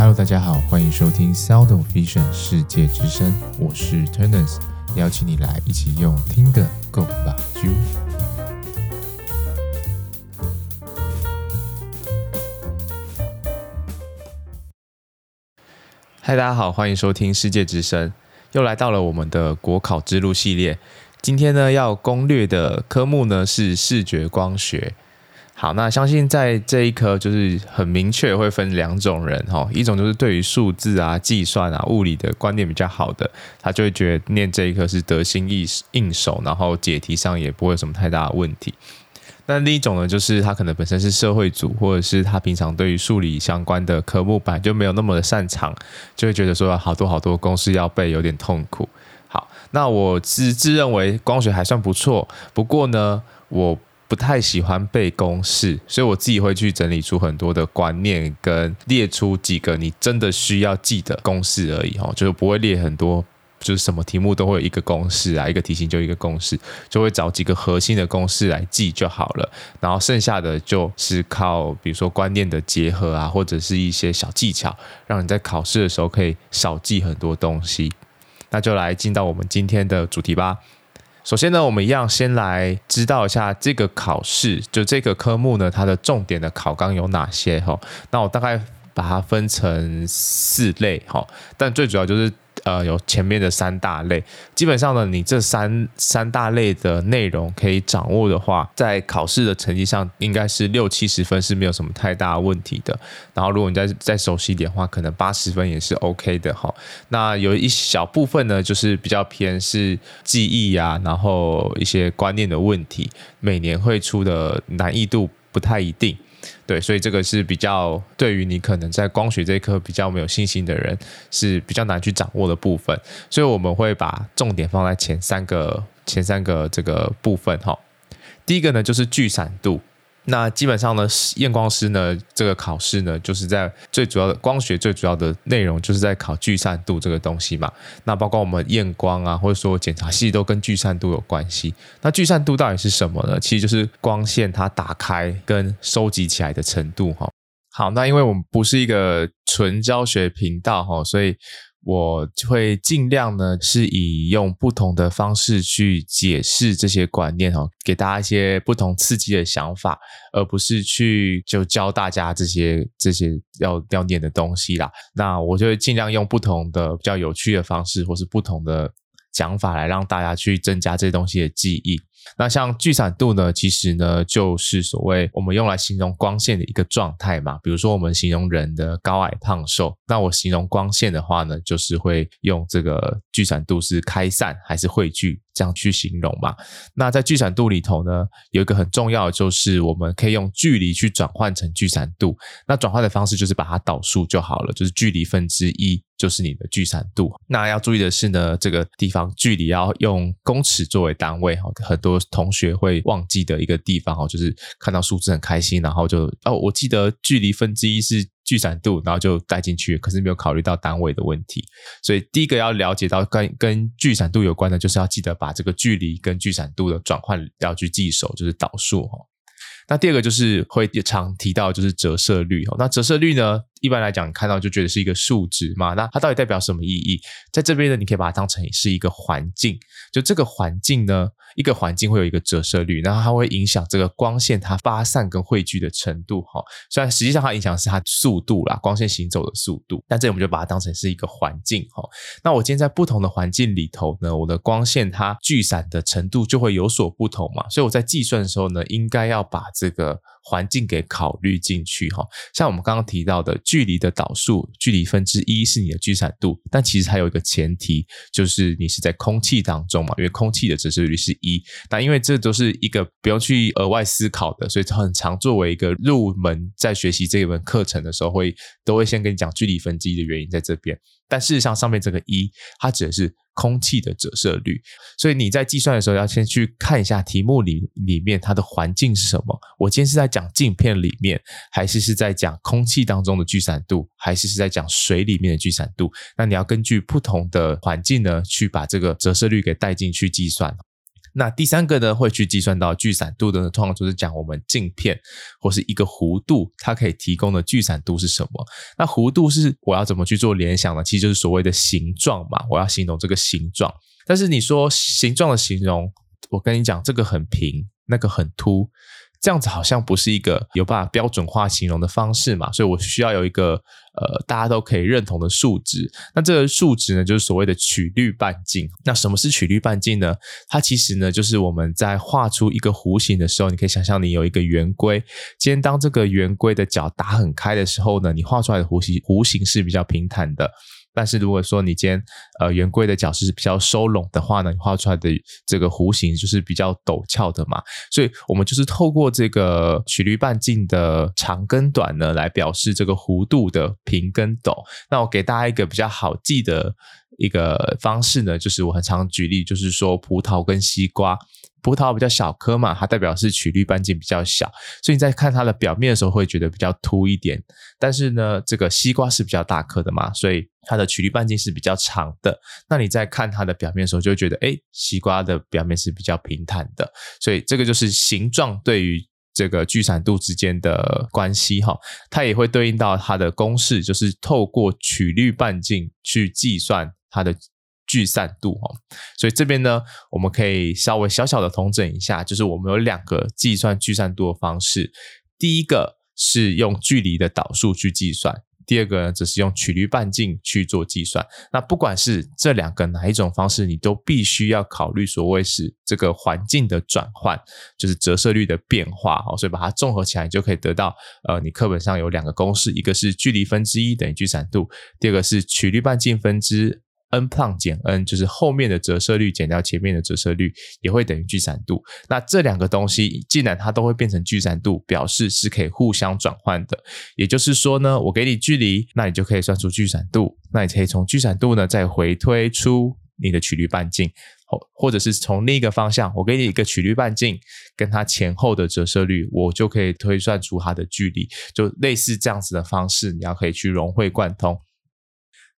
Hello，大家好，欢迎收听 Sound of Vision 世界之声，我是 Turners，邀请你来一起用听的 Go 吧啾。嗨，大家好，欢迎收听世界之声，又来到了我们的国考之路系列。今天呢，要攻略的科目呢是视觉光学。好，那相信在这一科就是很明确会分两种人哈，一种就是对于数字啊、计算啊、物理的观念比较好的，他就会觉得念这一科是得心应应手，然后解题上也不会有什么太大的问题。那另一种呢，就是他可能本身是社会组，或者是他平常对于数理相关的科目本来就没有那么的擅长，就会觉得说好多好多公式要背，有点痛苦。好，那我自自认为光学还算不错，不过呢，我不太喜欢背公式，所以我自己会去整理出很多的观念，跟列出几个你真的需要记的公式而已哦，就是不会列很多，就是什么题目都会有一个公式啊，一个题型就一个公式，就会找几个核心的公式来记就好了，然后剩下的就是靠比如说观念的结合啊，或者是一些小技巧，让你在考试的时候可以少记很多东西。那就来进到我们今天的主题吧。首先呢，我们一样先来知道一下这个考试，就这个科目呢，它的重点的考纲有哪些哈？那我大概把它分成四类哈，但最主要就是。呃，有前面的三大类，基本上呢，你这三三大类的内容可以掌握的话，在考试的成绩上应该是六七十分是没有什么太大问题的。然后，如果你再再熟悉一点的话，可能八十分也是 OK 的哈。那有一小部分呢，就是比较偏是记忆啊，然后一些观念的问题，每年会出的难易度不太一定。对，所以这个是比较对于你可能在光学这一科比较没有信心的人是比较难去掌握的部分，所以我们会把重点放在前三个前三个这个部分哈。第一个呢就是聚散度。那基本上呢，验光师呢，这个考试呢，就是在最主要的光学最主要的内容，就是在考聚散度这个东西嘛。那包括我们验光啊，或者说检查系都跟聚散度有关系。那聚散度到底是什么呢？其实就是光线它打开跟收集起来的程度哈。好，那因为我们不是一个纯教学频道哈，所以。我会尽量呢，是以用不同的方式去解释这些观念哦，给大家一些不同刺激的想法，而不是去就教大家这些这些要要念的东西啦。那我就会尽量用不同的比较有趣的方式，或是不同的讲法来让大家去增加这些东西的记忆。那像聚散度呢，其实呢就是所谓我们用来形容光线的一个状态嘛。比如说我们形容人的高矮胖瘦，那我形容光线的话呢，就是会用这个聚散度是开散还是汇聚这样去形容嘛。那在聚散度里头呢，有一个很重要的就是我们可以用距离去转换成聚散度。那转换的方式就是把它导数就好了，就是距离分之一就是你的聚散度。那要注意的是呢，这个地方距离要用公尺作为单位哈，很多。同学会忘记的一个地方哦，就是看到数字很开心，然后就哦，我记得距离分之一是聚散度，然后就带进去，可是没有考虑到单位的问题。所以第一个要了解到跟跟聚散度有关的，就是要记得把这个距离跟聚散度的转换要去记熟，就是导数哈。那第二个就是会常提到就是折射率哦，那折射率呢？一般来讲，看到就觉得是一个数值嘛，那它到底代表什么意义？在这边呢，你可以把它当成是一个环境，就这个环境呢，一个环境会有一个折射率，然后它会影响这个光线它发散跟汇聚的程度哈。虽然实际上它影响是它速度啦，光线行走的速度，但这里我们就把它当成是一个环境哈。那我今天在不同的环境里头呢，我的光线它聚散的程度就会有所不同嘛，所以我在计算的时候呢，应该要把这个。环境给考虑进去哈，像我们刚刚提到的距离的导数，距离分之一是你的聚散度，但其实还有一个前提，就是你是在空气当中嘛，因为空气的折射率是一。那因为这都是一个不用去额外思考的，所以很常作为一个入门，在学习这一门课程的时候，会都会先跟你讲距离分之一的原因在这边。但事实上，上面这个一，它指的是空气的折射率，所以你在计算的时候要先去看一下题目里里面它的环境是什么。我今天是在讲镜片里面，还是是在讲空气当中的聚散度，还是是在讲水里面的聚散度？那你要根据不同的环境呢，去把这个折射率给带进去计算。那第三个呢，会去计算到聚散度的，通常就是讲我们镜片或是一个弧度，它可以提供的聚散度是什么？那弧度是我要怎么去做联想呢？其实就是所谓的形状嘛，我要形容这个形状。但是你说形状的形容，我跟你讲，这个很平，那个很凸。这样子好像不是一个有办法标准化形容的方式嘛，所以我需要有一个呃大家都可以认同的数值。那这个数值呢，就是所谓的曲率半径。那什么是曲率半径呢？它其实呢，就是我们在画出一个弧形的时候，你可以想象你有一个圆规，今天当这个圆规的角打很开的时候呢，你画出来的弧形弧形是比较平坦的。但是如果说你今天呃圆规的角是比较收拢的话呢，你画出来的这个弧形就是比较陡峭的嘛，所以我们就是透过这个曲率半径的长跟短呢，来表示这个弧度的平跟陡。那我给大家一个比较好记的一个方式呢，就是我很常举例，就是说葡萄跟西瓜。葡萄比较小颗嘛，它代表是曲率半径比较小，所以你在看它的表面的时候会觉得比较凸一点。但是呢，这个西瓜是比较大颗的嘛，所以它的曲率半径是比较长的。那你在看它的表面的时候，就会觉得，诶，西瓜的表面是比较平坦的。所以这个就是形状对于这个聚散度之间的关系哈，它也会对应到它的公式，就是透过曲率半径去计算它的。聚散度哦，所以这边呢，我们可以稍微小小的统整一下，就是我们有两个计算聚散度的方式。第一个是用距离的导数去计算，第二个呢，则是用曲率半径去做计算。那不管是这两个哪一种方式，你都必须要考虑所谓是这个环境的转换，就是折射率的变化哦。所以把它综合起来，你就可以得到呃，你课本上有两个公式，一个是距离分之一等于聚散度，第二个是曲率半径分之。N 胖减 n 就是后面的折射率减掉前面的折射率，也会等于聚散度。那这两个东西既然它都会变成聚散度，表示是可以互相转换的。也就是说呢，我给你距离，那你就可以算出聚散度。那你可以从聚散度呢再回推出你的曲率半径，或或者是从另一个方向，我给你一个曲率半径跟它前后的折射率，我就可以推算出它的距离。就类似这样子的方式，你要可以去融会贯通。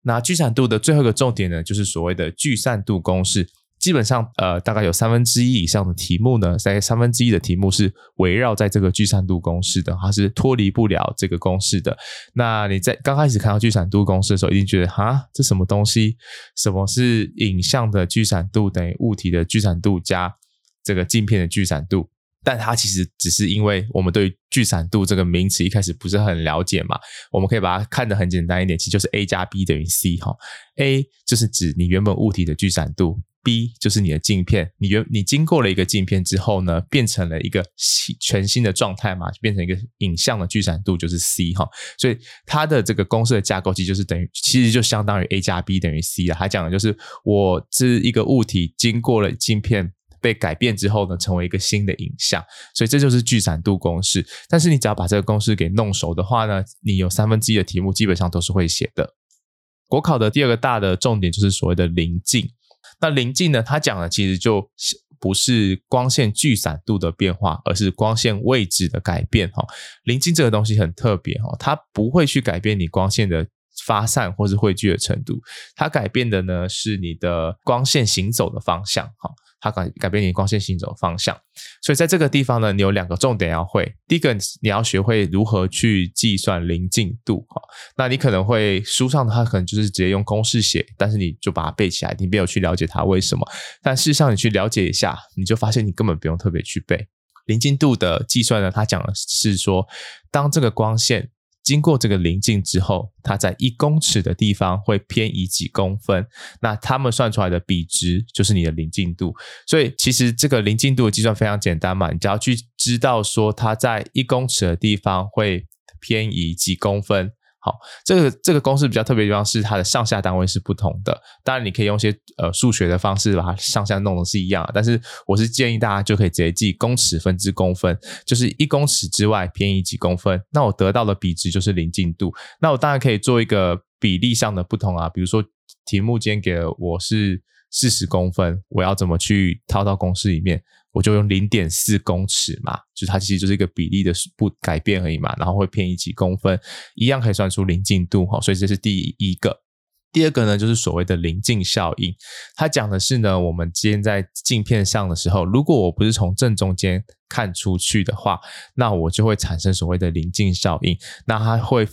那聚散度的最后一个重点呢，就是所谓的聚散度公式。基本上，呃，大概有三分之一以上的题目呢，在三分之一的题目是围绕在这个聚散度公式的，它是脱离不了这个公式的。那你在刚开始看到聚散度公式的时候，一定觉得哈，这什么东西？什么是影像的聚散度等于物体的聚散度加这个镜片的聚散度？但它其实只是因为我们对聚散度这个名词一开始不是很了解嘛，我们可以把它看得很简单一点，其实就是 A 加 B 等于 C 哈。A 就是指你原本物体的聚散度，B 就是你的镜片，你原你经过了一个镜片之后呢，变成了一个新全新的状态嘛，就变成一个影像的聚散度就是 C 哈。所以它的这个公式的架构其实就是等于，其实就相当于 A 加 B 等于 C 了。它讲的就是我这一个物体经过了镜片。被改变之后呢，成为一个新的影像，所以这就是聚散度公式。但是你只要把这个公式给弄熟的话呢，你有三分之一的题目基本上都是会写的。国考的第二个大的重点就是所谓的临近。那临近呢，它讲的其实就不是光线聚散度的变化，而是光线位置的改变。哈，临近这个东西很特别哈，它不会去改变你光线的发散或是汇聚的程度，它改变的呢是你的光线行走的方向。哈。它改改变你光线行走的方向，所以在这个地方呢，你有两个重点要会。第一个，你要学会如何去计算临近度哈。那你可能会书上它可能就是直接用公式写，但是你就把它背起来，你没有去了解它为什么。但事实上，你去了解一下，你就发现你根本不用特别去背临近度的计算呢。它讲的是说，当这个光线。经过这个临近之后，它在一公尺的地方会偏移几公分，那他们算出来的比值就是你的临近度。所以其实这个临近度的计算非常简单嘛，你只要去知道说它在一公尺的地方会偏移几公分。好，这个这个公式比较特别的地方是它的上下单位是不同的。当然，你可以用一些呃数学的方式把它上下弄的是一样，但是我是建议大家就可以直接记公尺分之公分，就是一公尺之外偏移几公分，那我得到的比值就是棱镜度。那我当然可以做一个比例上的不同啊，比如说题目间给了我是四十公分，我要怎么去套到公式里面？我就用零点四公尺嘛，就它其实就是一个比例的不改变而已嘛，然后会偏移几公分，一样可以算出临近度哈，所以这是第一个。第二个呢，就是所谓的临近效应，它讲的是呢，我们今天在镜片上的时候，如果我不是从正中间看出去的话，那我就会产生所谓的临近效应，那它会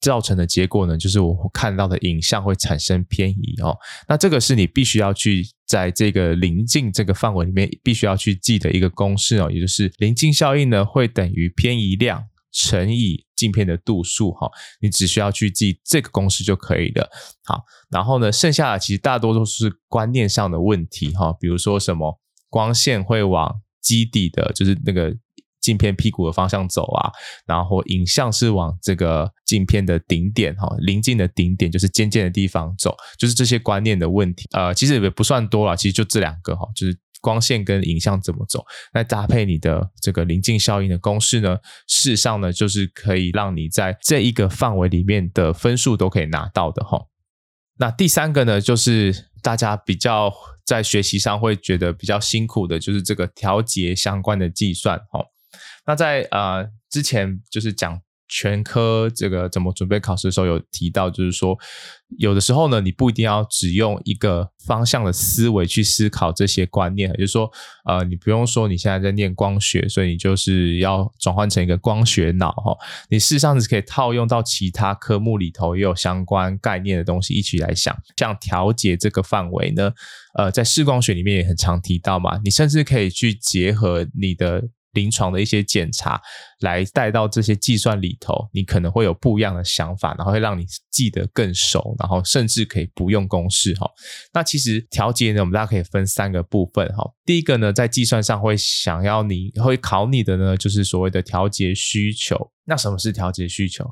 造成的结果呢，就是我看到的影像会产生偏移哦。那这个是你必须要去在这个临近这个范围里面必须要去记的一个公式哦，也就是临近效应呢会等于偏移量。乘以镜片的度数，哈，你只需要去记这个公式就可以了。好，然后呢，剩下的其实大多都是观念上的问题，哈，比如说什么光线会往基底的，就是那个镜片屁股的方向走啊，然后影像是往这个镜片的顶点，哈，棱镜的顶点就是尖尖的地方走，就是这些观念的问题。呃，其实也不算多了，其实就这两个，哈，就是。光线跟影像怎么走？那搭配你的这个棱镜效应的公式呢？事实上呢，就是可以让你在这一个范围里面的分数都可以拿到的哈。那第三个呢，就是大家比较在学习上会觉得比较辛苦的，就是这个调节相关的计算哈。那在呃之前就是讲。全科这个怎么准备考试的时候有提到，就是说有的时候呢，你不一定要只用一个方向的思维去思考这些观念，也就是说，呃，你不用说你现在在念光学，所以你就是要转换成一个光学脑哈。你事实上是可以套用到其他科目里头也有相关概念的东西一起来想，像调节这个范围呢，呃，在视光学里面也很常提到嘛，你甚至可以去结合你的。临床的一些检查来带到这些计算里头，你可能会有不一样的想法，然后会让你记得更熟，然后甚至可以不用公式哈。那其实调节呢，我们大家可以分三个部分哈。第一个呢，在计算上会想要你会考你的呢，就是所谓的调节需求。那什么是调节需求？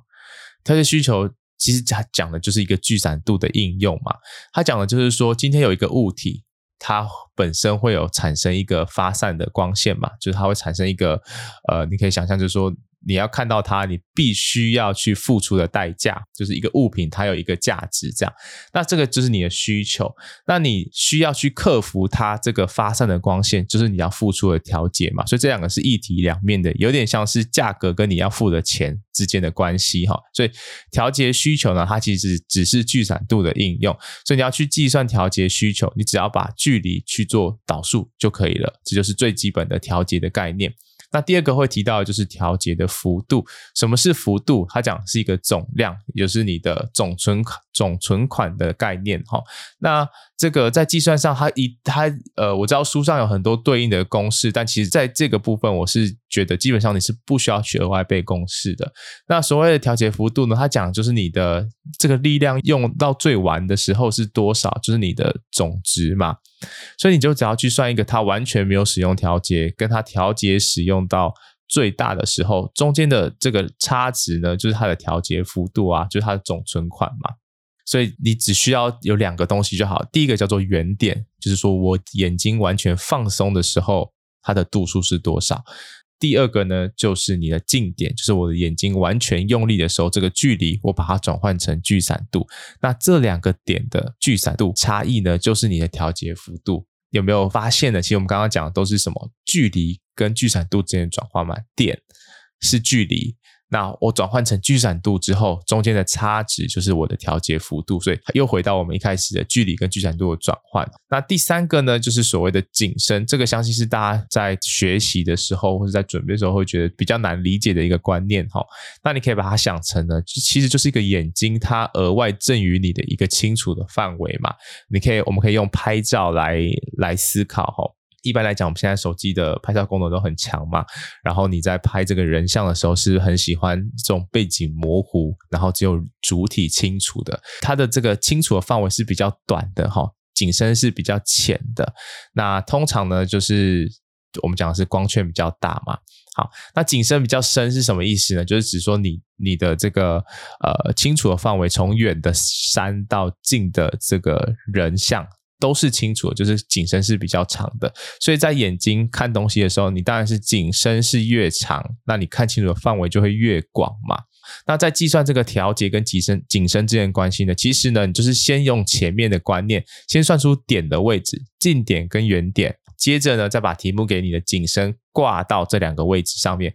调节需求其实它讲的就是一个聚散度的应用嘛。它讲的就是说，今天有一个物体。它本身会有产生一个发散的光线嘛，就是它会产生一个，呃，你可以想象，就是说。你要看到它，你必须要去付出的代价，就是一个物品它有一个价值，这样。那这个就是你的需求，那你需要去克服它这个发散的光线，就是你要付出的调节嘛。所以这两个是一体两面的，有点像是价格跟你要付的钱之间的关系哈。所以调节需求呢，它其实只是聚散度的应用。所以你要去计算调节需求，你只要把距离去做导数就可以了，这就是最基本的调节的概念。那第二个会提到的就是调节的幅度。什么是幅度？它讲是一个总量，也就是你的总存款总存款的概念哈。那这个在计算上它，一它呃，我知道书上有很多对应的公式，但其实在这个部分，我是觉得基本上你是不需要去额外背公式的。那所谓的调节幅度呢，它讲就是你的这个力量用到最完的时候是多少，就是你的总值嘛。所以你就只要去算一个它完全没有使用调节，跟它调节使用到最大的时候，中间的这个差值呢，就是它的调节幅度啊，就是它的总存款嘛。所以你只需要有两个东西就好，第一个叫做原点，就是说我眼睛完全放松的时候，它的度数是多少。第二个呢，就是你的近点，就是我的眼睛完全用力的时候，这个距离我把它转换成聚散度。那这两个点的聚散度差异呢，就是你的调节幅度。有没有发现呢？其实我们刚刚讲的都是什么？距离跟聚散度之间的转换嘛。点是距离。那我转换成聚散度之后，中间的差值就是我的调节幅度，所以又回到我们一开始的距离跟聚散度的转换。那第三个呢，就是所谓的景深，这个相信是大家在学习的时候或者在准备的时候会觉得比较难理解的一个观念哈。那你可以把它想成呢，其实就是一个眼睛它额外赠予你的一个清楚的范围嘛。你可以，我们可以用拍照来来思考哈。一般来讲，我们现在手机的拍照功能都很强嘛。然后你在拍这个人像的时候，是很喜欢这种背景模糊，然后只有主体清楚的？它的这个清楚的范围是比较短的哈，景深是比较浅的。那通常呢，就是我们讲的是光圈比较大嘛。好，那景深比较深是什么意思呢？就是指说你你的这个呃清楚的范围，从远的山到近的这个人像。都是清楚，就是景深是比较长的，所以在眼睛看东西的时候，你当然是景深是越长，那你看清楚的范围就会越广嘛。那在计算这个调节跟景深景深之间关系呢，其实呢，你就是先用前面的观念，先算出点的位置，近点跟远点，接着呢，再把题目给你的景深挂到这两个位置上面，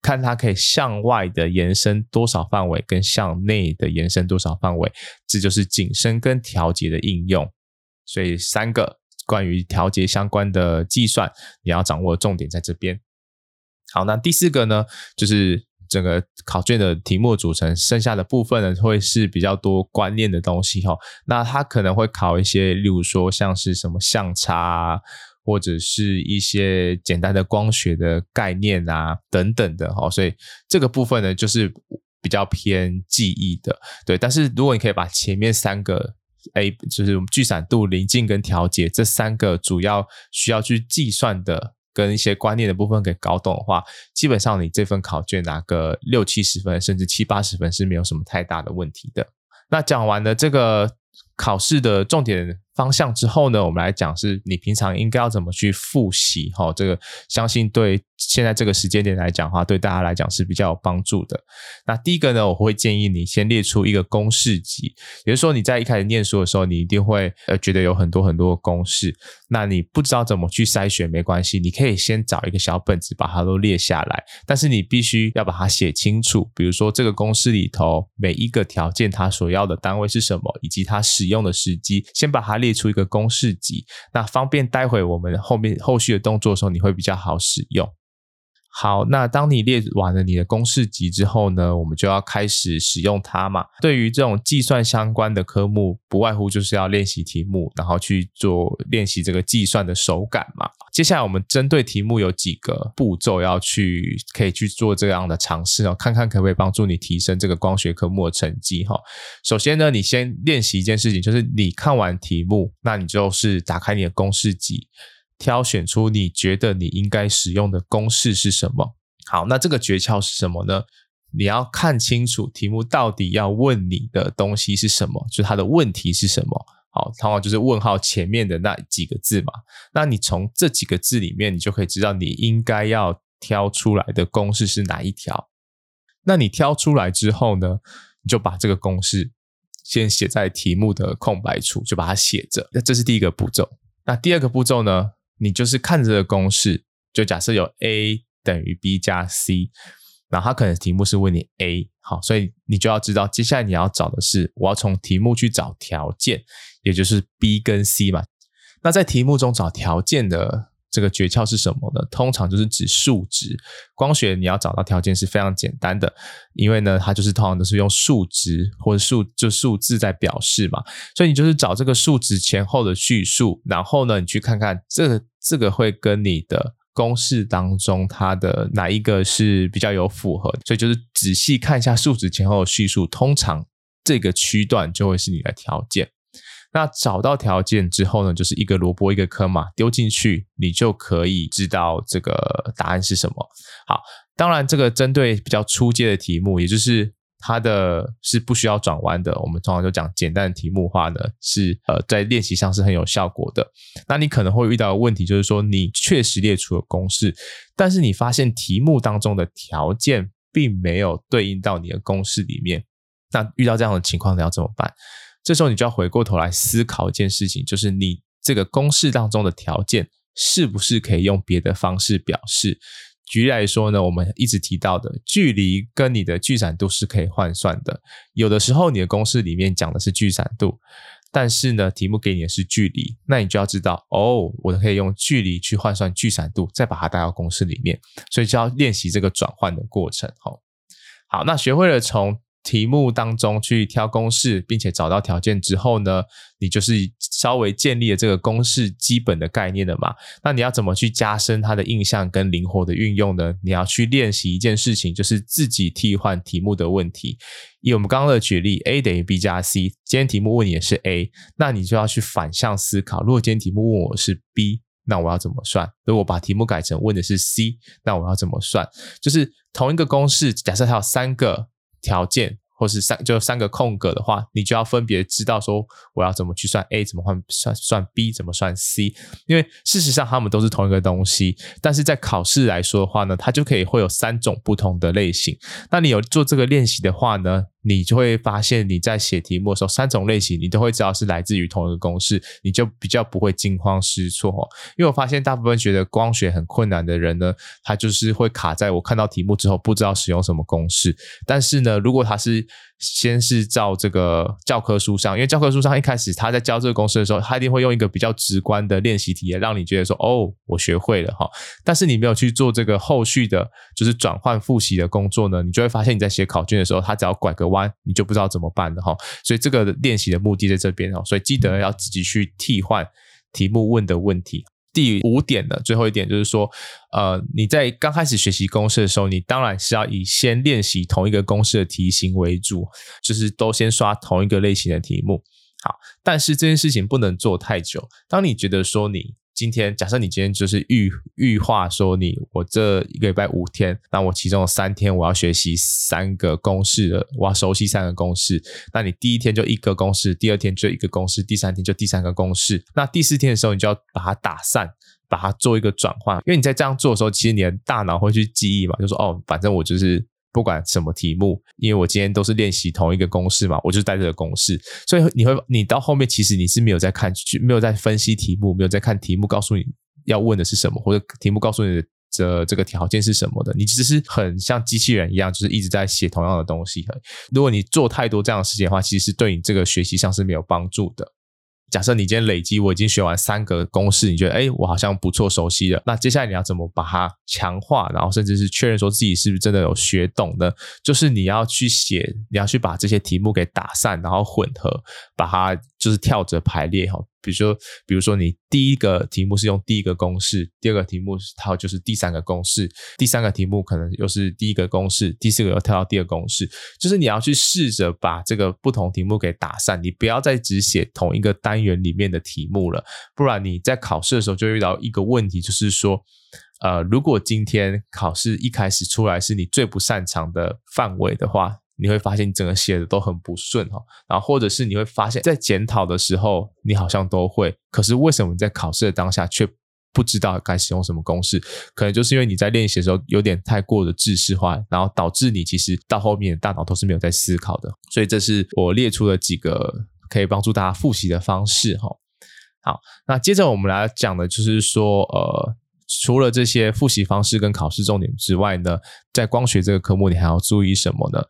看它可以向外的延伸多少范围，跟向内的延伸多少范围，这就是景深跟调节的应用。所以三个关于调节相关的计算，你要掌握重点在这边。好，那第四个呢，就是整个考卷的题目组成，剩下的部分呢，会是比较多观念的东西哈。那它可能会考一些，例如说像是什么相差啊，或者是一些简单的光学的概念啊等等的哈。所以这个部分呢，就是比较偏记忆的，对。但是如果你可以把前面三个 A，就是聚散度、临近跟调节这三个主要需要去计算的。跟一些观念的部分给搞懂的话，基本上你这份考卷拿个六七十分，甚至七八十分是没有什么太大的问题的。那讲完了这个考试的重点方向之后呢，我们来讲是你平常应该要怎么去复习哈，这个相信对现在这个时间点来讲的话，对大家来讲是比较有帮助的。那第一个呢，我会建议你先列出一个公式集，也就是说你在一开始念书的时候，你一定会呃觉得有很多很多的公式，那你不知道怎么去筛选没关系，你可以先找一个小本子把它都列下来，但是你必须要把它写清楚，比如说这个公式里头每一个条件它所要的单位是什么，以及它使使用的时机，先把它列。出一个公式集，那方便待会我们后面后续的动作的时候，你会比较好使用。好，那当你列完了你的公式集之后呢，我们就要开始使用它嘛。对于这种计算相关的科目，不外乎就是要练习题目，然后去做练习这个计算的手感嘛。接下来我们针对题目有几个步骤要去可以去做这样的尝试哦，看看可不可以帮助你提升这个光学科目的成绩哈。首先呢，你先练习一件事情，就是你看完题目，那你就是打开你的公式集。挑选出你觉得你应该使用的公式是什么？好，那这个诀窍是什么呢？你要看清楚题目到底要问你的东西是什么，就是它的问题是什么。好，通常就是问号前面的那几个字嘛。那你从这几个字里面，你就可以知道你应该要挑出来的公式是哪一条。那你挑出来之后呢，你就把这个公式先写在题目的空白处，就把它写着。那这是第一个步骤。那第二个步骤呢？你就是看这个公式，就假设有 A 等于 B 加 C，然后它可能题目是问你 A，好，所以你就要知道，接下来你要找的是，我要从题目去找条件，也就是 B 跟 C 嘛。那在题目中找条件的这个诀窍是什么呢？通常就是指数值。光学你要找到条件是非常简单的，因为呢，它就是通常都是用数值或者数就数字在表示嘛，所以你就是找这个数值前后的叙述，然后呢，你去看看这个这个会跟你的公式当中它的哪一个是比较有符合，所以就是仔细看一下数值前后的叙述，通常这个区段就会是你的条件。那找到条件之后呢，就是一个萝卜一个坑嘛，丢进去，你就可以知道这个答案是什么。好，当然这个针对比较初阶的题目，也就是它的是不需要转弯的，我们通常就讲简单的题目的话呢，是呃在练习上是很有效果的。那你可能会遇到的问题就是说，你确实列出了公式，但是你发现题目当中的条件并没有对应到你的公式里面。那遇到这样的情况，你要怎么办？这时候你就要回过头来思考一件事情，就是你这个公式当中的条件是不是可以用别的方式表示？举例来说呢，我们一直提到的距离跟你的聚散度是可以换算的。有的时候你的公式里面讲的是聚散度，但是呢，题目给你的是距离，那你就要知道哦，我可以用距离去换算聚散度，再把它带到公式里面，所以就要练习这个转换的过程。好，好，那学会了从。题目当中去挑公式，并且找到条件之后呢，你就是稍微建立了这个公式基本的概念了嘛。那你要怎么去加深它的印象跟灵活的运用呢？你要去练习一件事情，就是自己替换题目的问题。以我们刚刚的举例，A 等于 B 加 C，今天题目问你的是 A，那你就要去反向思考，如果今天题目问我是 B，那我要怎么算？如果把题目改成问的是 C，那我要怎么算？就是同一个公式，假设它有三个。条件或是三就三个空格的话，你就要分别知道说我要怎么去算 A，怎么换算算 B，怎么算 C。因为事实上它们都是同一个东西，但是在考试来说的话呢，它就可以会有三种不同的类型。那你有做这个练习的话呢，你就会发现你在写题目的时候，三种类型你都会知道是来自于同一个公式，你就比较不会惊慌失措。因为我发现大部分觉得光学很困难的人呢，他就是会卡在我看到题目之后不知道使用什么公式。但是呢，如果他是先是照这个教科书上，因为教科书上一开始他在教这个公式的时候，他一定会用一个比较直观的练习题，让你觉得说哦，我学会了哈。但是你没有去做这个后续的，就是转换复习的工作呢，你就会发现你在写考卷的时候，他只要拐个弯，你就不知道怎么办了哈。所以这个练习的目的在这边哦，所以记得要自己去替换题目问的问题。第五点的最后一点就是说，呃，你在刚开始学习公式的时候，你当然是要以先练习同一个公式的题型为主，就是都先刷同一个类型的题目。好，但是这件事情不能做太久。当你觉得说你今天假设你今天就是预预划说你我这一个礼拜五天，那我其中有三天我要学习三个公式的，我要熟悉三个公式。那你第一天就一个公式，第二天就一个公式，第三天就第三个公式。那第四天的时候，你就要把它打散，把它做一个转换。因为你在这样做的时候，其实你的大脑会去记忆嘛，就说哦，反正我就是。不管什么题目，因为我今天都是练习同一个公式嘛，我就带这个公式，所以你会，你到后面其实你是没有在看，没有在分析题目，没有在看题目告诉你要问的是什么，或者题目告诉你的这这个条件是什么的，你只是很像机器人一样，就是一直在写同样的东西。如果你做太多这样的事情的话，其实对你这个学习上是没有帮助的。假设你今天累积，我已经学完三个公式，你觉得哎，我好像不错，熟悉了。那接下来你要怎么把它强化，然后甚至是确认说自己是不是真的有学懂呢？就是你要去写，你要去把这些题目给打散，然后混合，把它就是跳着排列哈。比如说，比如说你第一个题目是用第一个公式，第二个题目它就是第三个公式，第三个题目可能又是第一个公式，第四个又跳到第二个公式，就是你要去试着把这个不同题目给打散，你不要再只写同一个单元里面的题目了，不然你在考试的时候就遇到一个问题，就是说，呃，如果今天考试一开始出来是你最不擅长的范围的话。你会发现你整个写的都很不顺哈，然后或者是你会发现，在检讨的时候你好像都会，可是为什么你在考试的当下却不知道该使用什么公式？可能就是因为你在练习的时候有点太过的制式化，然后导致你其实到后面大脑都是没有在思考的。所以这是我列出了几个可以帮助大家复习的方式哈。好，那接着我们来讲的就是说呃。除了这些复习方式跟考试重点之外呢，在光学这个科目，你还要注意什么呢？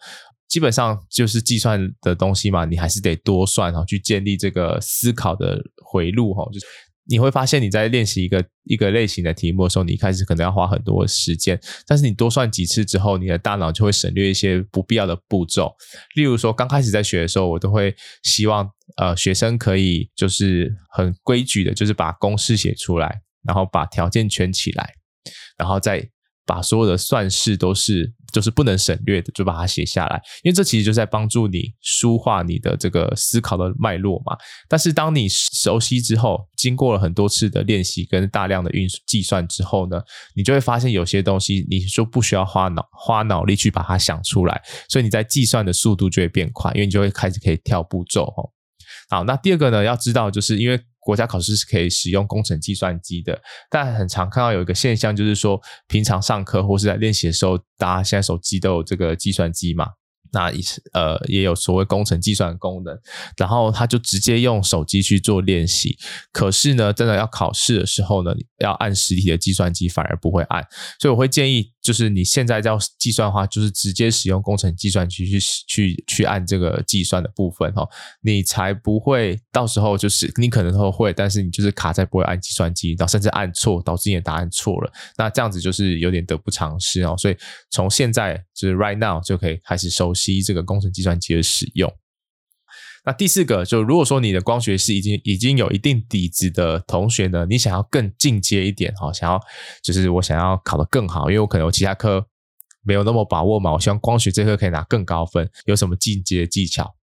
基本上就是计算的东西嘛，你还是得多算哈，去建立这个思考的回路哈，就是。你会发现你在练习一个一个类型的题目的时候，你一开始可能要花很多时间，但是你多算几次之后，你的大脑就会省略一些不必要的步骤。例如说，刚开始在学的时候，我都会希望呃学生可以就是很规矩的，就是把公式写出来。然后把条件圈起来，然后再把所有的算式都是就是不能省略的，就把它写下来。因为这其实就在帮助你梳化你的这个思考的脉络嘛。但是当你熟悉之后，经过了很多次的练习跟大量的运计算之后呢，你就会发现有些东西你说不需要花脑花脑力去把它想出来，所以你在计算的速度就会变快，因为你就会开始可以跳步骤哦。好，那第二个呢，要知道就是因为。国家考试是可以使用工程计算机的，但很常看到有一个现象，就是说平常上课或是在练习的时候，大家现在手机都有这个计算机嘛。那也是呃，也有所谓工程计算的功能，然后他就直接用手机去做练习。可是呢，真的要考试的时候呢，要按实体的计算机反而不会按。所以我会建议，就是你现在要计算的话，就是直接使用工程计算机去去去按这个计算的部分哈，你才不会到时候就是你可能都会，但是你就是卡在不会按计算机，然后甚至按错，导致你的答案错了。那这样子就是有点得不偿失哦。所以从现在就是 right now 就可以开始熟悉。这个工程计算机的使用。那第四个，就如果说你的光学是已经已经有一定底子的同学呢，你想要更进阶一点哈，想要就是我想要考得更好，因为我可能有其他科没有那么把握嘛，我希望光学这科可以拿更高分，有什么进阶技巧？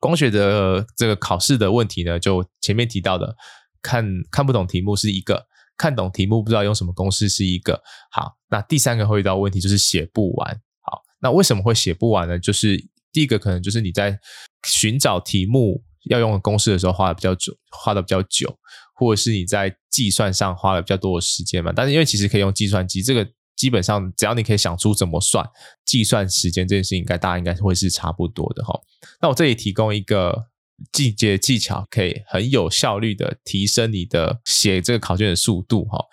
光学的这个考试的问题呢，就前面提到的，看看不懂题目是一个，看懂题目不知道用什么公式是一个。好，那第三个会遇到问题就是写不完。好那为什么会写不完呢？就是第一个可能就是你在寻找题目要用的公式的时候花的比较久，花的比较久，或者是你在计算上花了比较多的时间嘛。但是因为其实可以用计算机，这个基本上只要你可以想出怎么算计算时间这件事情，应该大家应该会是差不多的哈。那我这里提供一个进阶技巧，可以很有效率的提升你的写这个考卷的速度哈。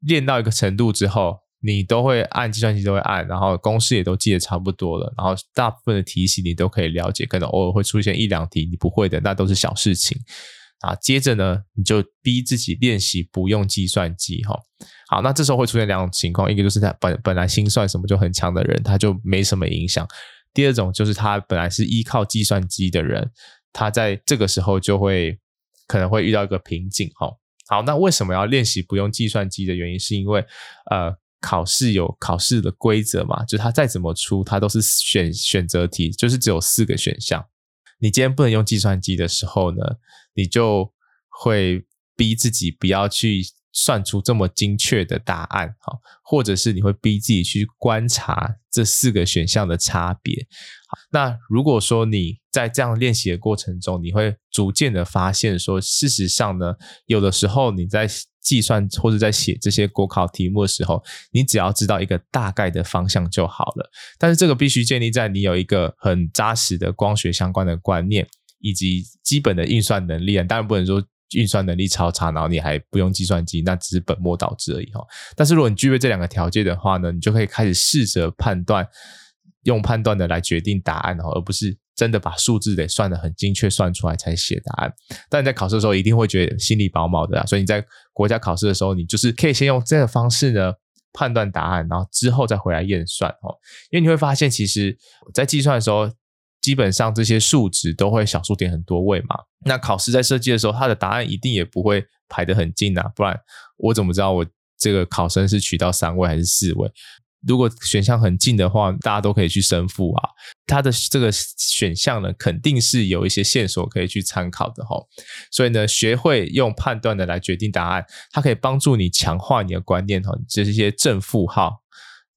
练到一个程度之后，你都会按计算机都会按，然后公式也都记得差不多了，然后大部分的题型你都可以了解，可能偶尔会出现一两题你不会的，那都是小事情。啊，接着呢，你就逼自己练习不用计算机哈。好，那这时候会出现两种情况，一个就是他本本来心算什么就很强的人，他就没什么影响；第二种就是他本来是依靠计算机的人，他在这个时候就会可能会遇到一个瓶颈哈。好，那为什么要练习不用计算机的原因，是因为呃考试有考试的规则嘛，就他再怎么出，他都是选选择题，就是只有四个选项。你今天不能用计算机的时候呢，你就会逼自己不要去算出这么精确的答案，哈，或者是你会逼自己去观察这四个选项的差别。那如果说你在这样练习的过程中，你会逐渐的发现说，事实上呢，有的时候你在计算或者在写这些国考题目的时候，你只要知道一个大概的方向就好了。但是这个必须建立在你有一个很扎实的光学相关的观念，以及基本的运算能力啊。当然不能说运算能力超差，然后你还不用计算机，那只是本末倒置而已哈。但是如果你具备这两个条件的话呢，你就可以开始试着判断，用判断的来决定答案哦，而不是。真的把数字得算得很精确，算出来才写答案。但你在考试的时候一定会觉得心里毛毛的啊，所以你在国家考试的时候，你就是可以先用这个方式呢判断答案，然后之后再回来验算哦。因为你会发现，其实，在计算的时候，基本上这些数值都会小数点很多位嘛。那考试在设计的时候，它的答案一定也不会排得很近啊，不然我怎么知道我这个考生是取到三位还是四位？如果选项很近的话，大家都可以去胜负啊。它的这个选项呢，肯定是有一些线索可以去参考的哈。所以呢，学会用判断的来决定答案，它可以帮助你强化你的观念哈，就是一些正负号。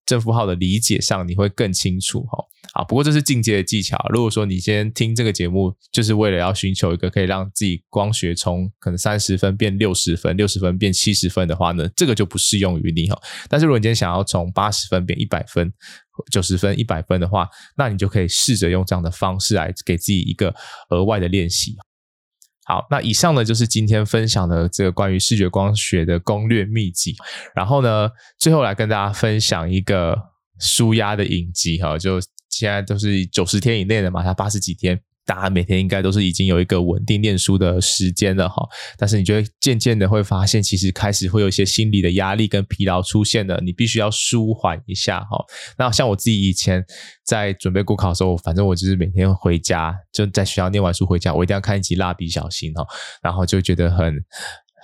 正负号的理解上，你会更清楚哈。啊，不过这是进阶的技巧。如果说你先听这个节目，就是为了要寻求一个可以让自己光学从可能三十分变六十分，六十分变七十分的话呢，这个就不适用于你哈。但是如果你今天想要从八十分变一百分、九十分、一百分的话，那你就可以试着用这样的方式来给自己一个额外的练习。好，那以上呢就是今天分享的这个关于视觉光学的攻略秘籍。然后呢，最后来跟大家分享一个舒压的影集哈，就现在都是九十天以内的嘛，他八十几天。大家每天应该都是已经有一个稳定念书的时间了哈，但是你就会渐渐的会发现，其实开始会有一些心理的压力跟疲劳出现了，你必须要舒缓一下哈。那像我自己以前在准备国考的时候，反正我就是每天回家就在学校念完书回家，我一定要看一集蜡笔小新哈，然后就觉得很。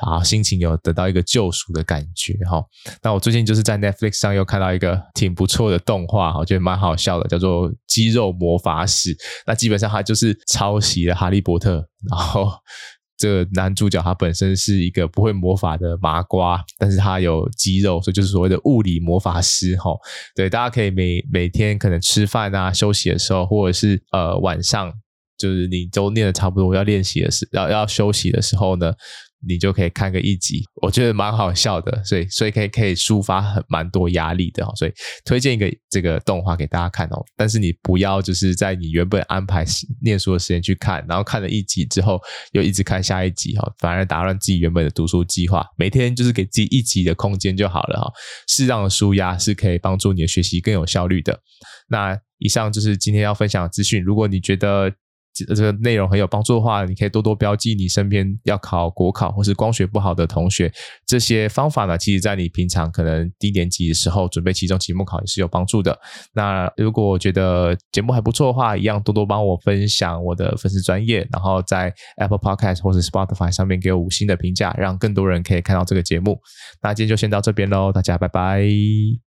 啊，心情有得到一个救赎的感觉哈。那我最近就是在 Netflix 上又看到一个挺不错的动画，我觉得蛮好笑的，叫做《肌肉魔法使》。那基本上它就是抄袭了《哈利波特》，然后这个男主角他本身是一个不会魔法的麻瓜，但是他有肌肉，所以就是所谓的物理魔法师哈。对，大家可以每每天可能吃饭啊、休息的时候，或者是呃晚上，就是你都念的差不多要练习的时，要要休息的时候呢。你就可以看个一集，我觉得蛮好笑的，所以所以可以可以抒发很蛮多压力的，所以推荐一个这个动画给大家看哦。但是你不要就是在你原本安排念书的时间去看，然后看了一集之后又一直看下一集哈，反而打乱自己原本的读书计划。每天就是给自己一集的空间就好了哈，适当的舒压是可以帮助你的学习更有效率的。那以上就是今天要分享的资讯，如果你觉得。这个内容很有帮助的话，你可以多多标记你身边要考国考或是光学不好的同学。这些方法呢，其实在你平常可能低年级的时候准备期中、期末考也是有帮助的。那如果觉得节目还不错的话，一样多多帮我分享我的粉丝专业，然后在 Apple Podcast 或者 Spotify 上面给我五星的评价，让更多人可以看到这个节目。那今天就先到这边喽，大家拜拜。